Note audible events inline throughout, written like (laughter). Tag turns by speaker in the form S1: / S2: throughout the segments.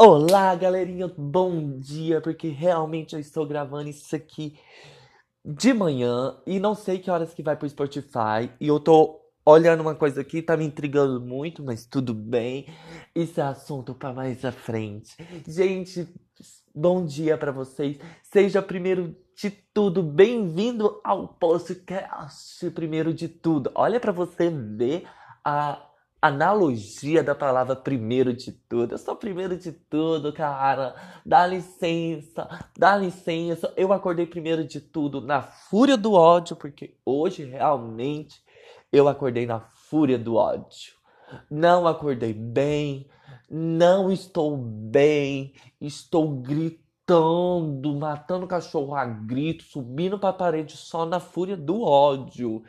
S1: Olá, galerinha, bom dia, porque realmente eu estou gravando isso aqui de manhã e não sei que horas que vai pro Spotify e eu tô olhando uma coisa aqui, tá me intrigando muito, mas tudo bem. Isso é assunto para mais à frente. Gente, bom dia para vocês. Seja primeiro de tudo bem-vindo ao podcast primeiro de tudo. Olha para você ver a analogia da palavra primeiro de tudo. Eu sou primeiro de tudo, cara. Dá licença, dá licença. Eu acordei primeiro de tudo na fúria do ódio, porque hoje realmente eu acordei na fúria do ódio. Não acordei bem, não estou bem, estou gritando, matando cachorro a grito, subindo para a parede só na fúria do ódio.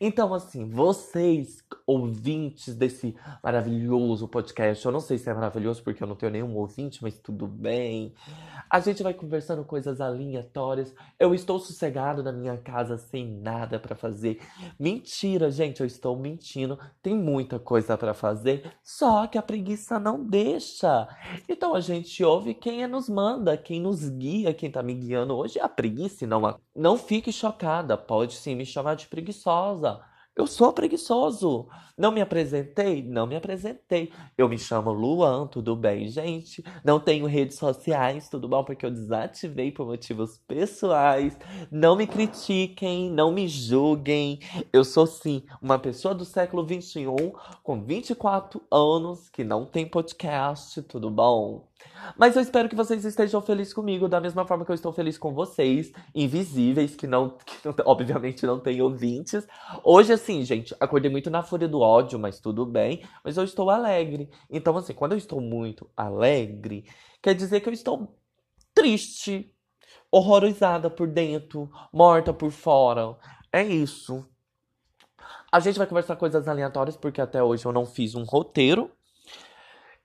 S1: Então, assim, vocês, ouvintes desse maravilhoso podcast, eu não sei se é maravilhoso porque eu não tenho nenhum ouvinte, mas tudo bem. A gente vai conversando coisas aleatórias. Eu estou sossegado na minha casa sem nada para fazer. Mentira, gente, eu estou mentindo. Tem muita coisa para fazer, só que a preguiça não deixa. Então a gente ouve quem é nos manda, quem nos guia, quem tá me guiando hoje é a preguiça, não a... Não fique chocada, pode sim me chamar de preguiçosa eu sou preguiçoso. Não me apresentei? Não me apresentei. Eu me chamo Luan, tudo bem, gente? Não tenho redes sociais, tudo bom? Porque eu desativei por motivos pessoais. Não me critiquem, não me julguem. Eu sou, sim, uma pessoa do século 21 com 24 anos que não tem podcast, tudo bom? Mas eu espero que vocês estejam felizes comigo, da mesma forma que eu estou feliz com vocês, invisíveis, que não, (laughs) que não obviamente não têm ouvintes. Hoje, assim, gente, acordei muito na fúria do ódio, mas tudo bem. Mas eu estou alegre. Então, assim, quando eu estou muito alegre, quer dizer que eu estou triste, horrorizada por dentro, morta por fora. É isso. A gente vai conversar coisas aleatórias, porque até hoje eu não fiz um roteiro.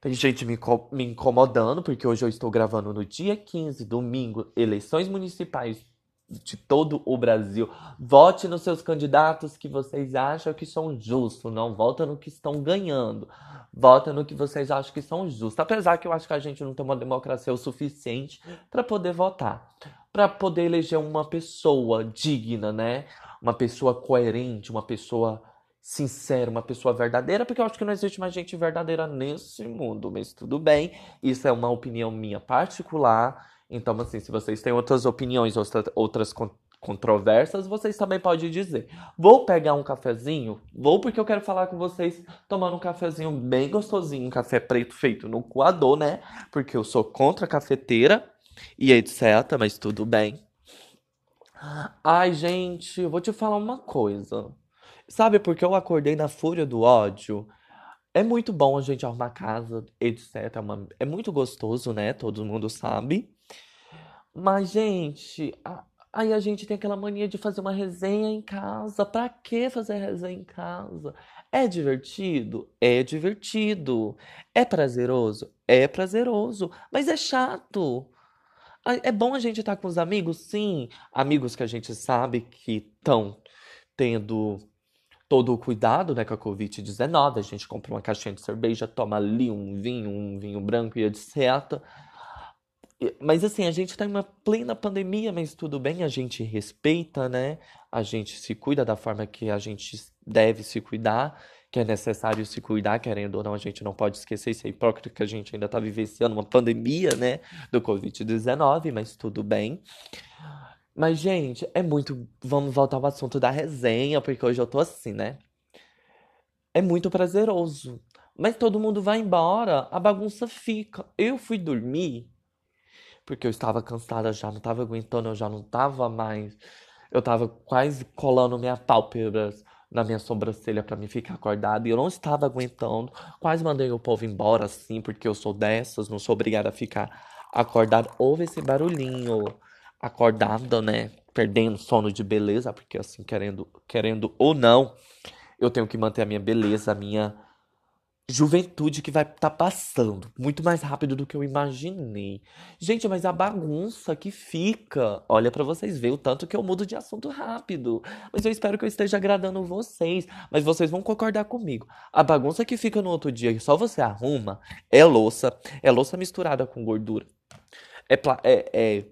S1: Tem gente me, me incomodando, porque hoje eu estou gravando no dia 15, domingo, eleições municipais de todo o Brasil. Vote nos seus candidatos que vocês acham que são justos, não vota no que estão ganhando. Vota no que vocês acham que são justos. Apesar que eu acho que a gente não tem uma democracia o suficiente para poder votar, para poder eleger uma pessoa digna, né? Uma pessoa coerente, uma pessoa sincero, uma pessoa verdadeira, porque eu acho que não existe mais gente verdadeira nesse mundo, mas tudo bem, isso é uma opinião minha particular. Então, assim, se vocês têm outras opiniões, outras controvérsias, vocês também podem dizer. Vou pegar um cafezinho? Vou porque eu quero falar com vocês tomando um cafezinho bem gostosinho, um café preto feito no coador, né? Porque eu sou contra a cafeteira e etc, mas tudo bem. Ai, gente, eu vou te falar uma coisa. Sabe, porque eu acordei na fúria do ódio. É muito bom a gente arrumar casa, etc. É, é muito gostoso, né? Todo mundo sabe. Mas, gente, a- aí a gente tem aquela mania de fazer uma resenha em casa. Pra que fazer resenha em casa? É divertido? É divertido. É prazeroso? É prazeroso. Mas é chato. É bom a gente estar com os amigos, sim. Amigos que a gente sabe que estão tendo todo o cuidado né, com a Covid-19. A gente compra uma caixinha de cerveja, toma ali um vinho, um vinho branco e etc. Mas assim, a gente tá em uma plena pandemia, mas tudo bem, a gente respeita, né? A gente se cuida da forma que a gente deve se cuidar, que é necessário se cuidar, querendo ou não, a gente não pode esquecer isso é hipócrita que a gente ainda tá vivenciando uma pandemia, né, do Covid-19, mas tudo bem. Mas, gente, é muito. Vamos voltar ao assunto da resenha, porque hoje eu tô assim, né? É muito prazeroso. Mas todo mundo vai embora, a bagunça fica. Eu fui dormir porque eu estava cansada já, não estava aguentando, eu já não estava mais. Eu tava quase colando minha pálpebras na minha sobrancelha para me ficar acordado e eu não estava aguentando. Quase mandei o povo embora assim, porque eu sou dessas, não sou obrigada a ficar acordado. Houve esse barulhinho acordada, né? Perdendo sono de beleza, porque assim, querendo, querendo ou não, eu tenho que manter a minha beleza, a minha juventude que vai estar tá passando. Muito mais rápido do que eu imaginei. Gente, mas a bagunça que fica. Olha para vocês verem o tanto que eu mudo de assunto rápido. Mas eu espero que eu esteja agradando vocês. Mas vocês vão concordar comigo. A bagunça que fica no outro dia, só você arruma, é louça. É louça misturada com gordura. É, é, é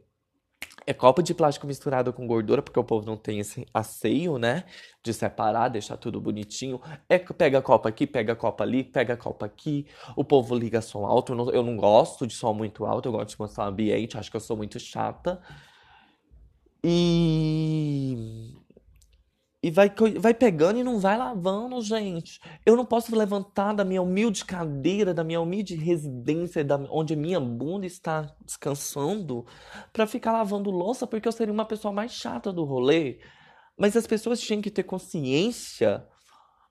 S1: é copo de plástico misturado com gordura, porque o povo não tem esse asseio, né? De separar, deixar tudo bonitinho. É pega copo aqui, pega copo ali, pega copo aqui. O povo liga som alto. Eu não, eu não gosto de som muito alto, eu gosto de mostrar o ambiente, acho que eu sou muito chata. E e vai, vai pegando e não vai lavando, gente. Eu não posso levantar da minha humilde cadeira, da minha humilde residência, da, onde minha bunda está descansando, para ficar lavando louça, porque eu seria uma pessoa mais chata do rolê. Mas as pessoas tinham que ter consciência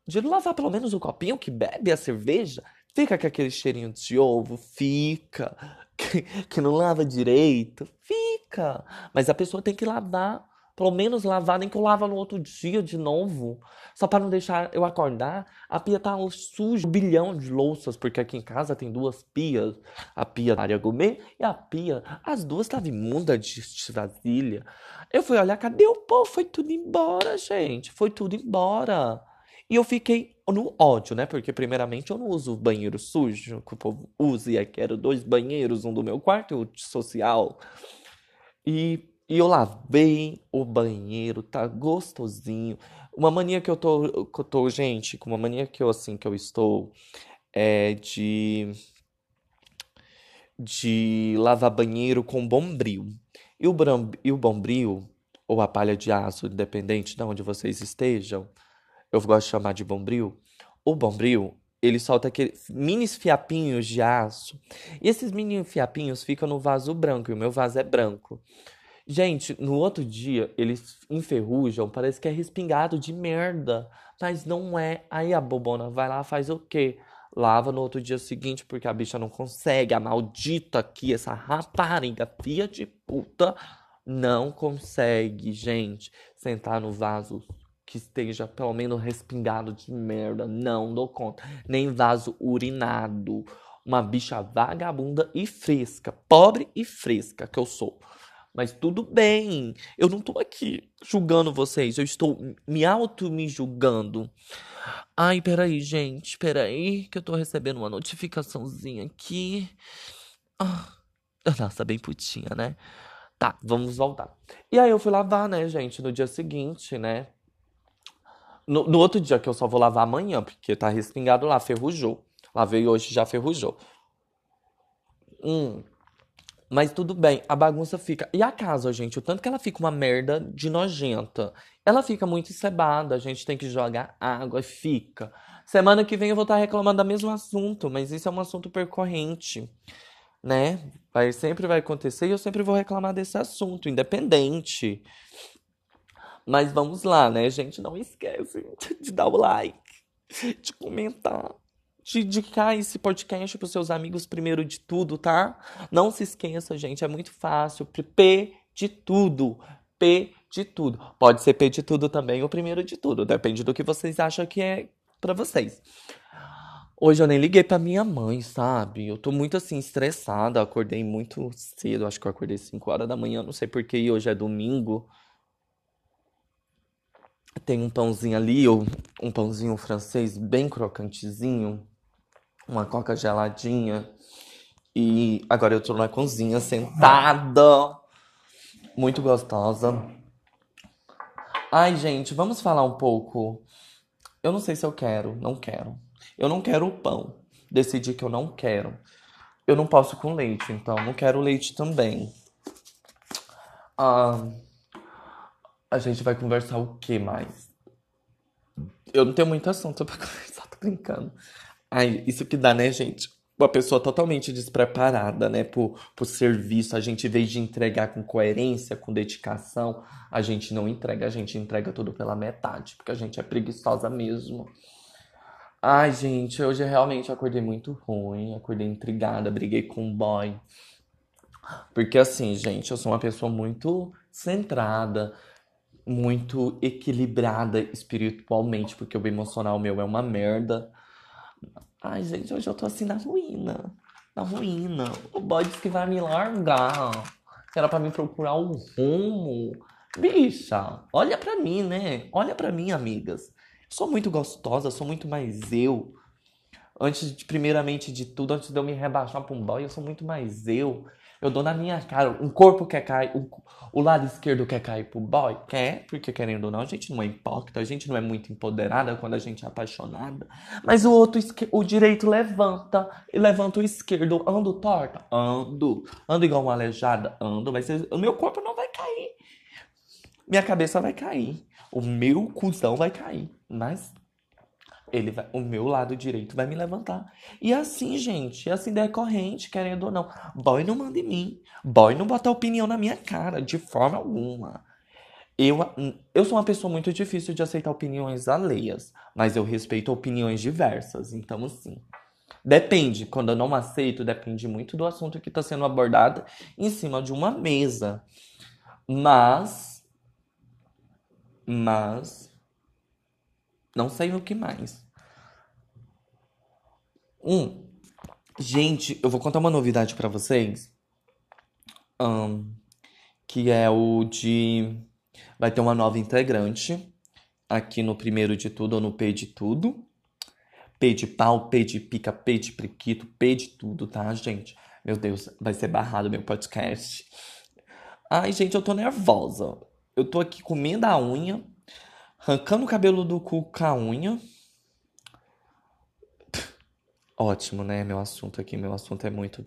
S1: de lavar pelo menos o copinho que bebe a cerveja. Fica com aquele cheirinho de ovo, fica. (laughs) Que, que não lava direito, fica. Mas a pessoa tem que lavar pelo menos lavar, nem que eu lava no outro dia de novo. Só para não deixar eu acordar. A pia tá suja, um bilhão de louças, porque aqui em casa tem duas pias. A pia da área gourmet e a pia. As duas estavam imundas de vasilha. Eu fui olhar, cadê o povo? Foi tudo embora, gente. Foi tudo embora. E eu fiquei no ódio, né? Porque, primeiramente, eu não uso banheiro sujo, que o povo usa, e aí quero dois banheiros, um do meu quarto e outro social. E e eu lavei o banheiro, tá gostosinho. Uma mania que eu tô, que eu tô, gente, com uma mania que eu assim que eu estou é de de lavar banheiro com bombril. E o, bram, e o bombril, ou a palha de aço, independente de onde vocês estejam, eu gosto de chamar de bombril. O bombril, ele solta aqueles mini fiapinhos de aço. E esses mini fiapinhos ficam no vaso branco, e o meu vaso é branco. Gente, no outro dia eles enferrujam, parece que é respingado de merda. Mas não é. Aí a bobona vai lá, faz o quê? Lava no outro dia seguinte, porque a bicha não consegue. A maldita aqui, essa rapariga, filha de puta, não consegue, gente, sentar no vaso que esteja pelo menos respingado de merda. Não dou conta. Nem vaso urinado. Uma bicha vagabunda e fresca. Pobre e fresca que eu sou. Mas tudo bem. Eu não tô aqui julgando vocês. Eu estou me auto me julgando. Ai, peraí, gente. Peraí, que eu tô recebendo uma notificaçãozinha aqui. Ah, nossa, bem putinha, né? Tá, vamos voltar. E aí eu fui lavar, né, gente, no dia seguinte, né? No, no outro dia, que eu só vou lavar amanhã, porque tá respingado lá, ferrujou. Lavei hoje já ferrujou. Hum. Mas tudo bem, a bagunça fica. E a casa, gente, o tanto que ela fica uma merda de nojenta. Ela fica muito encebada, a gente tem que jogar água, fica. Semana que vem eu vou estar reclamando do mesmo assunto, mas isso é um assunto percorrente, né? Vai, sempre vai acontecer e eu sempre vou reclamar desse assunto, independente. Mas vamos lá, né, gente? Não esquece (laughs) de dar o like, de comentar de indicar esse podcast para seus amigos primeiro de tudo, tá? Não se esqueça, gente, é muito fácil. P de tudo. P de tudo. Pode ser P de tudo também ou primeiro de tudo, depende do que vocês acham que é para vocês. Hoje eu nem liguei para minha mãe, sabe? Eu tô muito assim estressada, acordei muito cedo, acho que eu acordei 5 horas da manhã, não sei porquê, hoje é domingo. Tem um pãozinho ali, um pãozinho francês bem crocantezinho uma coca geladinha. E agora eu tô na cozinha sentada, muito gostosa. Ai, gente, vamos falar um pouco. Eu não sei se eu quero, não quero. Eu não quero o pão. Decidi que eu não quero. Eu não posso com leite, então não quero leite também. Ah, a gente vai conversar o que mais? Eu não tenho muito assunto pra (laughs) conversar, tô brincando. Ai, isso que dá, né, gente? Uma pessoa totalmente despreparada, né, por, por serviço. A gente, em vez de entregar com coerência, com dedicação, a gente não entrega, a gente entrega tudo pela metade, porque a gente é preguiçosa mesmo. Ai, gente, hoje realmente acordei muito ruim, acordei intrigada, briguei com o boy. Porque assim, gente, eu sou uma pessoa muito centrada, muito equilibrada espiritualmente, porque o emocional meu é uma merda. Ai, gente, hoje eu tô assim na ruína. Na ruína. O boy disse que vai me largar. Que era pra me procurar um rumo. Bicha, olha pra mim, né? Olha pra mim, amigas. Sou muito gostosa, sou muito mais eu. Antes de, primeiramente de tudo, antes de eu me rebaixar pra um boy, eu sou muito mais eu. Eu dou na minha cara. Um corpo quer cair, o, o lado esquerdo quer cair pro boy? Quer, porque querendo ou não, a gente não é hipócrita, a gente não é muito empoderada quando a gente é apaixonada. Mas o outro, o direito levanta e levanta o esquerdo. Ando torta? Ando. Ando igual uma aleijada? Ando. Mas o meu corpo não vai cair. Minha cabeça vai cair. O meu cuzão vai cair. Mas ele vai, o meu lado direito vai me levantar. E assim, gente, assim decorrente, querendo ou não. Boy não manda em mim. Boy não bota opinião na minha cara, de forma alguma. Eu, eu sou uma pessoa muito difícil de aceitar opiniões alheias, mas eu respeito opiniões diversas. Então, assim, depende. Quando eu não aceito, depende muito do assunto que está sendo abordado em cima de uma mesa. Mas. Mas não sei o que mais. Um, gente, eu vou contar uma novidade para vocês. Um, que é o de. Vai ter uma nova integrante aqui no primeiro de tudo ou no P de tudo. P de pau, P de pica, P de priquito, P de tudo, tá, gente? Meu Deus, vai ser barrado meu podcast. Ai, gente, eu tô nervosa. Eu tô aqui comendo a unha Arrancando o cabelo do cu com a unha. Ótimo, né? Meu assunto aqui, meu assunto é muito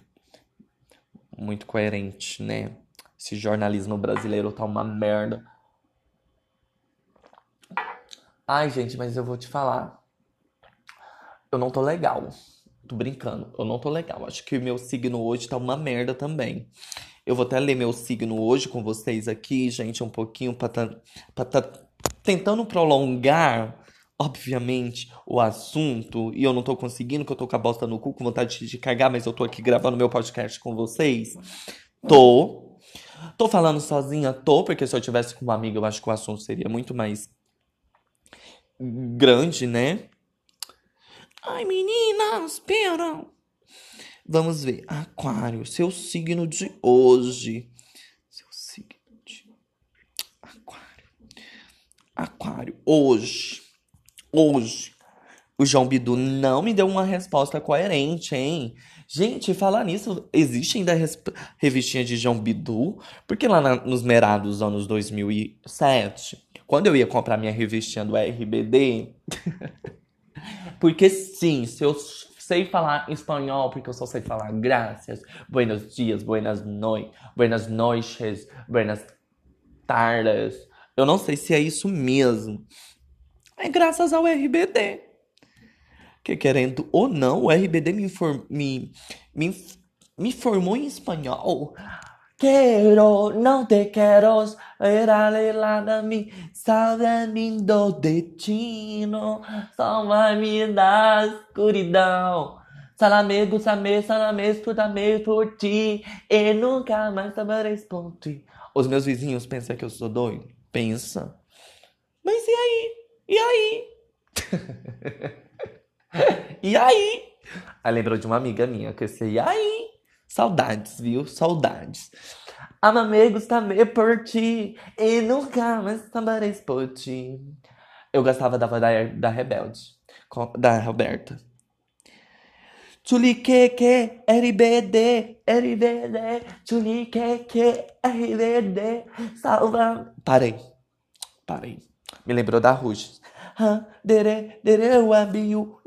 S1: muito coerente, né? Esse jornalismo brasileiro tá uma merda. Ai, gente, mas eu vou te falar. Eu não tô legal. Tô brincando. Eu não tô legal. Acho que meu signo hoje tá uma merda também. Eu vou até ler meu signo hoje com vocês aqui, gente, um pouquinho pra pra tentando prolongar, obviamente, o assunto, e eu não tô conseguindo, que eu tô com a bosta no cu, com vontade de cagar, mas eu tô aqui gravando meu podcast com vocês. Tô. Tô falando sozinha, tô, porque se eu tivesse com uma amiga, eu acho que o assunto seria muito mais grande, né? Ai, meninas, espera. Vamos ver. Aquário, seu signo de hoje. Hoje, hoje, o João Bidu não me deu uma resposta coerente, hein? Gente, falar nisso, existe ainda revistinha de João Bidu? Porque lá na, nos merados dos anos 2007, quando eu ia comprar minha revistinha do RBD, (laughs) porque sim, se eu sei falar espanhol, porque eu só sei falar graças, buenos dias, buenas noites, buenas noites, buenas tardes, eu não sei se é isso mesmo. É graças ao RBD. Que querendo ou não, o RBD me, inform, me, me, me formou em espanhol. Quero, não te quero, era lá da mim, sabe do destino, vai me dar escuridão. Salame, gustame, salame, estudame por ti, e nunca mais saberei por. Os meus vizinhos pensam que eu sou doido. Pensa. Mas e aí? E aí? (laughs) e aí? Aí lembrou de uma amiga minha que eu sei, e aí? Saudades, viu? Saudades. Amame gustame por ti e nunca mais sabereis por ti. Eu gostava da voz da, da Rebelde, da Roberta. Chuliqueque, RBD, RBD, chuliqueque, RBD, salva. Parei, parei. Me lembrou da Ruges. Dere, dere, o abiu.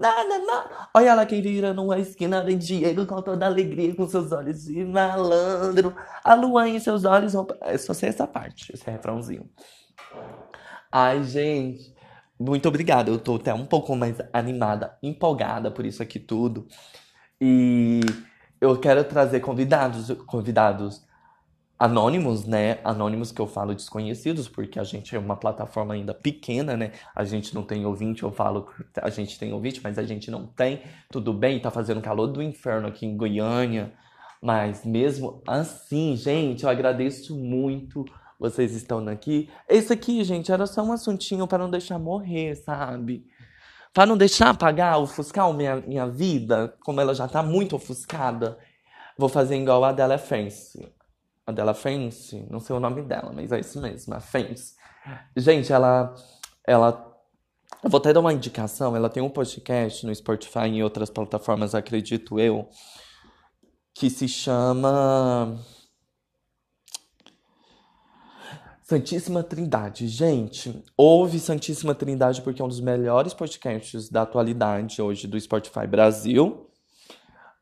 S1: Olha lá quem vira numa esquina, vem Diego com toda alegria, com seus olhos de malandro. A lua em seus olhos. É só sei essa parte, esse refrãozinho. Ai, gente, muito obrigado. Eu tô até um pouco mais animada, empolgada por isso aqui tudo. E eu quero trazer convidados, convidados anônimos, né? Anônimos que eu falo desconhecidos, porque a gente é uma plataforma ainda pequena, né? A gente não tem ouvinte, eu falo, a gente tem ouvinte, mas a gente não tem. Tudo bem, tá fazendo calor do inferno aqui em Goiânia. Mas mesmo assim, gente, eu agradeço muito vocês estão aqui. Esse aqui, gente, era só um assuntinho para não deixar morrer, sabe? Pra não deixar apagar, ofuscar minha, minha vida, como ela já tá muito ofuscada, vou fazer igual a Adela Fence. Adela Fence, não sei o nome dela, mas é isso mesmo, a Fence. Gente, ela, ela eu vou até dar uma indicação. Ela tem um podcast no Spotify e em outras plataformas, acredito eu, que se chama Santíssima Trindade. Gente, ouve Santíssima Trindade porque é um dos melhores podcasts da atualidade hoje do Spotify Brasil.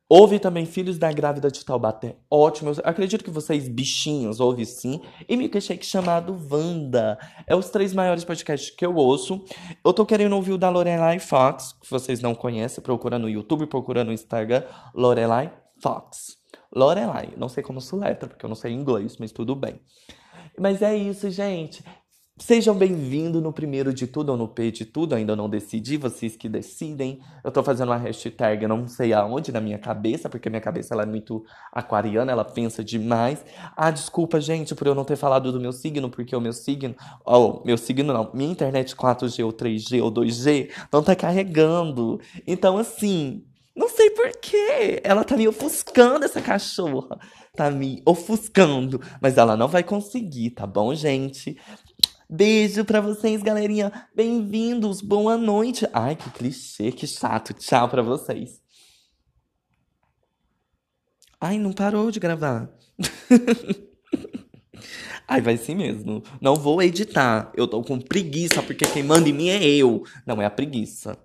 S1: Ouve também Filhos da Grávida de Taubaté. Ótimo. Eu acredito que vocês, bichinhos, ouvem sim. E Milkshake chamado Wanda. É os três maiores podcasts que eu ouço. Eu tô querendo ouvir o da Lorelai Fox, que vocês não conhecem. Procura no YouTube, procura no Instagram. Lorelai Fox. Lorelai. Não sei como se letra, porque eu não sei inglês, mas tudo bem. Mas é isso, gente. Sejam bem-vindos no primeiro de tudo ou no P de tudo, ainda não decidi, vocês que decidem. Eu tô fazendo uma hashtag, não sei aonde, na minha cabeça, porque minha cabeça ela é muito aquariana, ela pensa demais. Ah, desculpa, gente, por eu não ter falado do meu signo, porque o meu signo, oh, meu signo não, minha internet 4G ou 3G ou 2G não tá carregando. Então, assim, não sei porquê, ela tá me ofuscando essa cachorra tá me ofuscando, mas ela não vai conseguir, tá bom, gente? Beijo pra vocês, galerinha. Bem-vindos, boa noite. Ai, que clichê, que chato. Tchau pra vocês. Ai, não parou de gravar. (laughs) Ai, vai sim mesmo. Não vou editar. Eu tô com preguiça, porque quem manda em mim é eu. Não é a preguiça.